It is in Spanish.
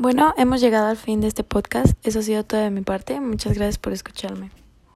Bueno, hemos llegado al fin de este podcast. Eso ha sido todo de mi parte. Muchas gracias por escucharme.